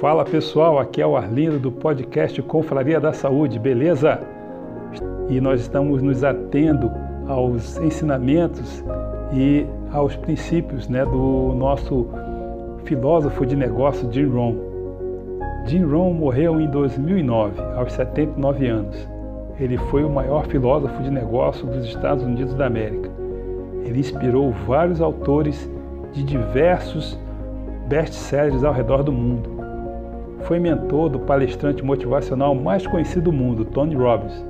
Fala pessoal, aqui é o Arlindo do podcast Confraria da Saúde, beleza? E nós estamos nos atendo aos ensinamentos e aos princípios né, do nosso filósofo de negócio Jim Rohn. Jim Rohn morreu em 2009, aos 79 anos. Ele foi o maior filósofo de negócio dos Estados Unidos da América. Ele inspirou vários autores de diversos best-sellers ao redor do mundo. Foi mentor do palestrante motivacional mais conhecido do mundo, Tony Robbins,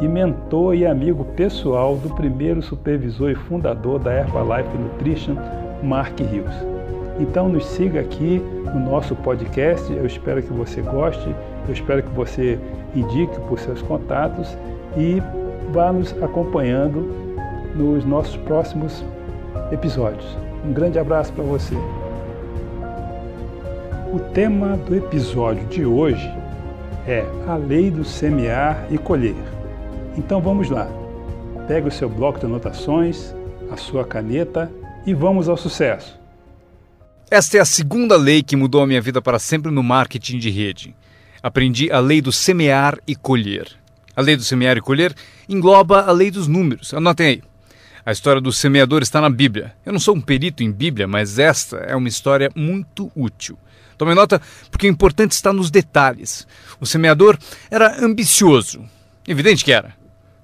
e mentor e amigo pessoal do primeiro supervisor e fundador da Herbalife Nutrition, Mark Hills. Então nos siga aqui no nosso podcast, eu espero que você goste, eu espero que você indique por seus contatos e vá nos acompanhando nos nossos próximos episódios. Um grande abraço para você. O tema do episódio de hoje é a lei do semear e colher. Então vamos lá. Pegue o seu bloco de anotações, a sua caneta e vamos ao sucesso. Esta é a segunda lei que mudou a minha vida para sempre no marketing de rede. Aprendi a lei do semear e colher. A lei do semear e colher engloba a lei dos números. Anotem aí. A história do semeador está na Bíblia. Eu não sou um perito em Bíblia, mas esta é uma história muito útil. Tome nota, porque o importante está nos detalhes. O semeador era ambicioso. Evidente que era.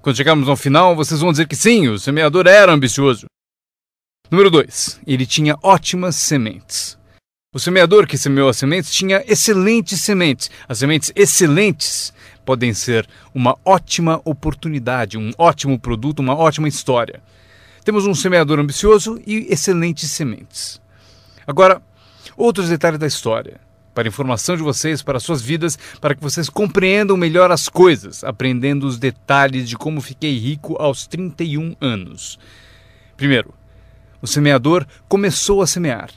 Quando chegarmos ao final, vocês vão dizer que sim, o semeador era ambicioso. Número 2. Ele tinha ótimas sementes. O semeador que semeou as sementes tinha excelentes sementes. As sementes excelentes podem ser uma ótima oportunidade, um ótimo produto, uma ótima história. Temos um semeador ambicioso e excelentes sementes. Agora, outros detalhes da história. Para informação de vocês, para suas vidas, para que vocês compreendam melhor as coisas, aprendendo os detalhes de como fiquei rico aos 31 anos. Primeiro, o semeador começou a semear.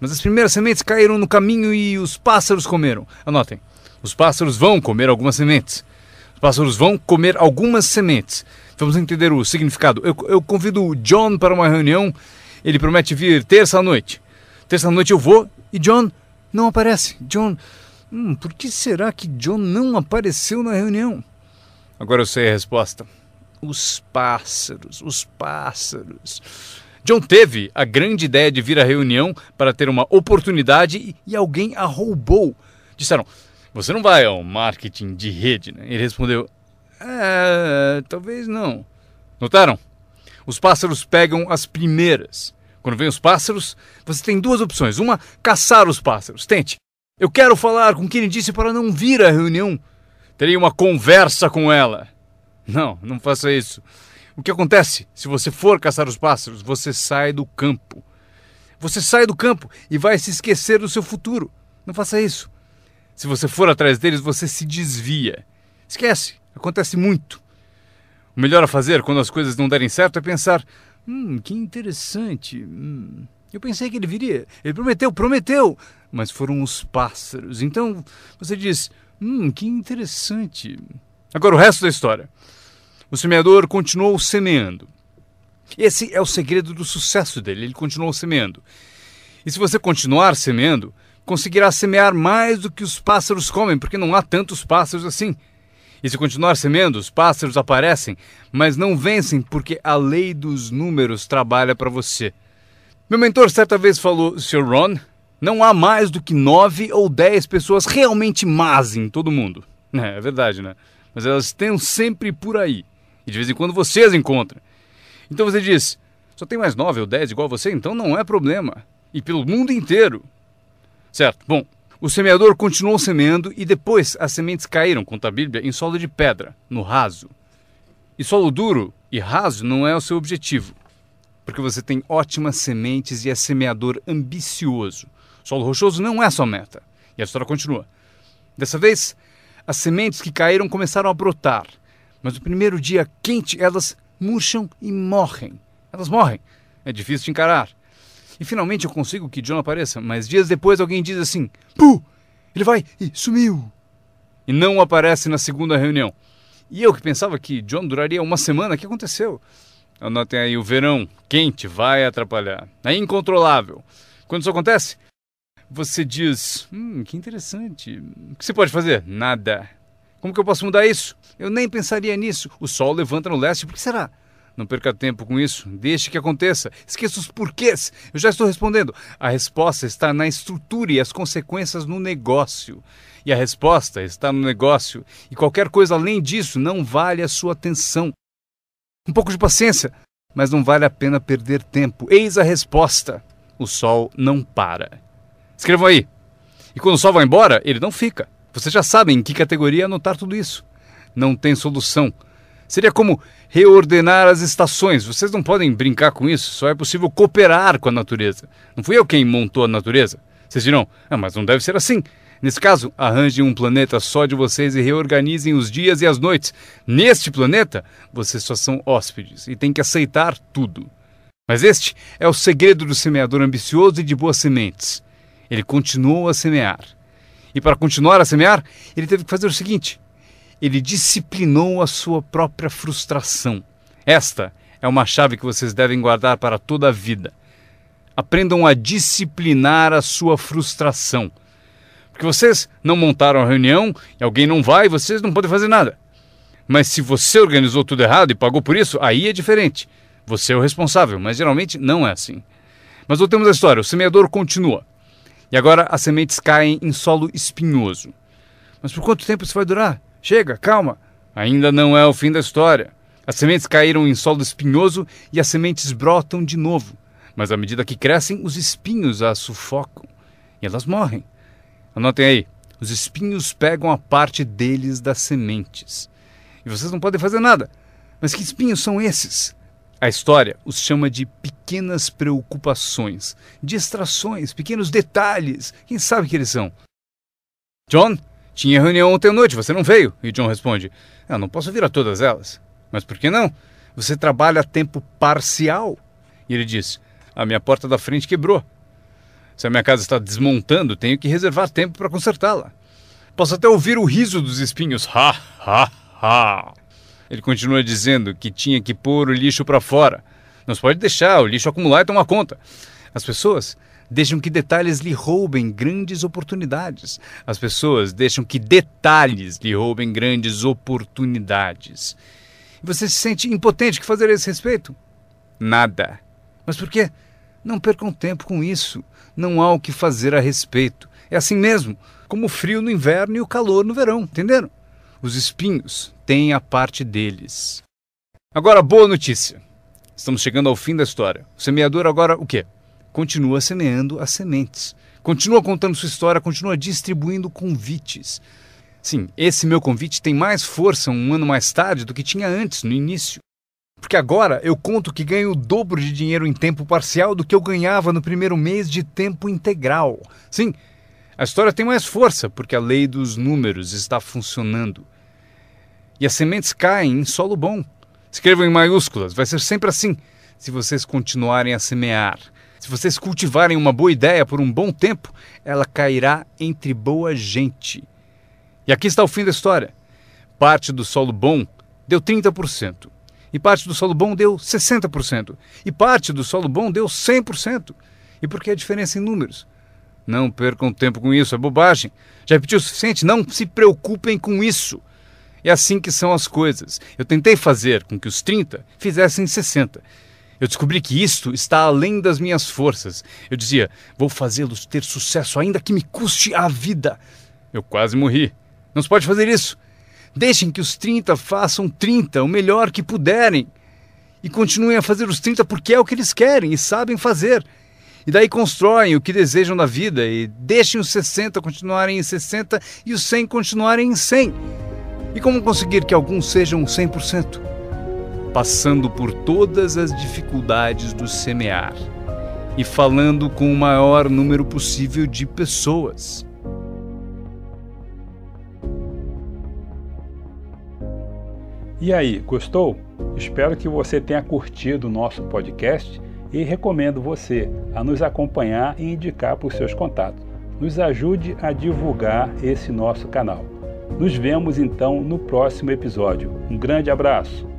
Mas as primeiras sementes caíram no caminho e os pássaros comeram. Anotem, os pássaros vão comer algumas sementes. Os pássaros vão comer algumas sementes. Vamos entender o significado. Eu, eu convido o John para uma reunião. Ele promete vir terça-noite. Terça-noite eu vou e John não aparece. John. Hum, por que será que John não apareceu na reunião? Agora eu sei a resposta. Os pássaros, os pássaros. John teve a grande ideia de vir à reunião para ter uma oportunidade e alguém a roubou. Disseram: Você não vai ao marketing de rede, né? Ele respondeu: é, talvez não. Notaram? Os pássaros pegam as primeiras. Quando vem os pássaros, você tem duas opções. Uma, caçar os pássaros. Tente. Eu quero falar com quem disse para não vir à reunião. Terei uma conversa com ela. Não, não faça isso. O que acontece? Se você for caçar os pássaros, você sai do campo. Você sai do campo e vai se esquecer do seu futuro. Não faça isso. Se você for atrás deles, você se desvia. Esquece. Acontece muito. O melhor a fazer quando as coisas não derem certo é pensar: hum, que interessante. Hum, eu pensei que ele viria. Ele prometeu, prometeu. Mas foram os pássaros. Então você diz: hum, que interessante. Agora o resto da história. O semeador continuou semeando. Esse é o segredo do sucesso dele. Ele continuou semeando. E se você continuar semeando, conseguirá semear mais do que os pássaros comem, porque não há tantos pássaros assim. E se continuar semeando, os pássaros aparecem, mas não vencem porque a lei dos números trabalha para você. Meu mentor certa vez falou, Sr. Ron, não há mais do que nove ou dez pessoas realmente más em todo mundo. É, é verdade, né? Mas elas estão sempre por aí. E de vez em quando você as encontra. Então você diz, só tem mais nove ou dez igual você, então não é problema. E pelo mundo inteiro. Certo, bom, o semeador continuou semeando e depois as sementes caíram, conta a Bíblia, em solo de pedra, no raso. E solo duro e raso não é o seu objetivo, porque você tem ótimas sementes e é semeador ambicioso. Solo rochoso não é sua meta. E a história continua. Dessa vez, as sementes que caíram começaram a brotar, mas no primeiro dia quente elas murcham e morrem. Elas morrem. É difícil de encarar. E finalmente eu consigo que John apareça, mas dias depois alguém diz assim: Puh! Ele vai e sumiu! E não aparece na segunda reunião. E eu que pensava que John duraria uma semana, o que aconteceu? Anotem aí: o verão quente vai atrapalhar. É incontrolável. Quando isso acontece, Você diz: Hum, que interessante. O que você pode fazer? Nada. Como que eu posso mudar isso? Eu nem pensaria nisso. O sol levanta no leste, por que será? Não perca tempo com isso. Deixe que aconteça. Esqueça os porquês. Eu já estou respondendo. A resposta está na estrutura e as consequências no negócio. E a resposta está no negócio. E qualquer coisa além disso não vale a sua atenção. Um pouco de paciência, mas não vale a pena perder tempo. Eis a resposta: o sol não para. Escrevam aí. E quando o sol vai embora, ele não fica. Vocês já sabem em que categoria anotar tudo isso. Não tem solução. Seria como reordenar as estações. Vocês não podem brincar com isso, só é possível cooperar com a natureza. Não fui eu quem montou a natureza. Vocês dirão, ah, mas não deve ser assim. Nesse caso, arranjem um planeta só de vocês e reorganizem os dias e as noites. Neste planeta, vocês só são hóspedes e têm que aceitar tudo. Mas este é o segredo do semeador ambicioso e de boas sementes. Ele continuou a semear. E para continuar a semear, ele teve que fazer o seguinte: ele disciplinou a sua própria frustração. Esta é uma chave que vocês devem guardar para toda a vida. Aprendam a disciplinar a sua frustração. Porque vocês não montaram a reunião e alguém não vai, vocês não podem fazer nada. Mas se você organizou tudo errado e pagou por isso, aí é diferente. Você é o responsável, mas geralmente não é assim. Mas voltemos à história: o semeador continua. E agora as sementes caem em solo espinhoso. Mas por quanto tempo isso vai durar? Chega, calma. Ainda não é o fim da história. As sementes caíram em solo espinhoso e as sementes brotam de novo. Mas à medida que crescem, os espinhos as sufocam e elas morrem. Anotem aí: os espinhos pegam a parte deles das sementes. E vocês não podem fazer nada. Mas que espinhos são esses? A história os chama de pequenas preocupações, distrações, pequenos detalhes. Quem sabe que eles são? John, tinha reunião ontem à noite, você não veio. E John responde: Eu não posso vir a todas elas. Mas por que não? Você trabalha a tempo parcial. E ele diz: A minha porta da frente quebrou. Se a minha casa está desmontando, tenho que reservar tempo para consertá-la. Posso até ouvir o riso dos espinhos. Ha, ha, ha. Ele continua dizendo que tinha que pôr o lixo para fora. Não se pode deixar o lixo acumular e tomar conta. As pessoas deixam que detalhes lhe roubem grandes oportunidades. As pessoas deixam que detalhes lhe roubem grandes oportunidades. Você se sente impotente. Que fazer a esse respeito? Nada. Mas por quê? Não percam tempo com isso. Não há o que fazer a respeito. É assim mesmo, como o frio no inverno e o calor no verão, entenderam? Os espinhos têm a parte deles. Agora, boa notícia. Estamos chegando ao fim da história. O semeador agora o quê? Continua semeando as sementes, continua contando sua história, continua distribuindo convites. Sim, esse meu convite tem mais força um ano mais tarde do que tinha antes, no início. Porque agora eu conto que ganho o dobro de dinheiro em tempo parcial do que eu ganhava no primeiro mês de tempo integral. Sim, a história tem mais força porque a lei dos números está funcionando. E as sementes caem em solo bom. Escrevam em maiúsculas, vai ser sempre assim se vocês continuarem a semear. Se vocês cultivarem uma boa ideia por um bom tempo, ela cairá entre boa gente. E aqui está o fim da história. Parte do solo bom deu 30%. E parte do solo bom deu 60%. E parte do solo bom deu 100%. E por que a diferença em números? Não percam tempo com isso, é bobagem. Já repetiu o suficiente? Não se preocupem com isso. É assim que são as coisas. Eu tentei fazer com que os 30 fizessem 60. Eu descobri que isto está além das minhas forças. Eu dizia, vou fazê-los ter sucesso, ainda que me custe a vida. Eu quase morri. Não se pode fazer isso. Deixem que os 30 façam 30, o melhor que puderem. E continuem a fazer os 30 porque é o que eles querem e sabem fazer. E daí constroem o que desejam na vida e deixem os 60 continuarem em 60 e os 100 continuarem em 100. E como conseguir que alguns sejam 100%? Passando por todas as dificuldades do semear e falando com o maior número possível de pessoas. E aí, gostou? Espero que você tenha curtido o nosso podcast e recomendo você a nos acompanhar e indicar para os seus contatos. Nos ajude a divulgar esse nosso canal. Nos vemos então no próximo episódio. Um grande abraço!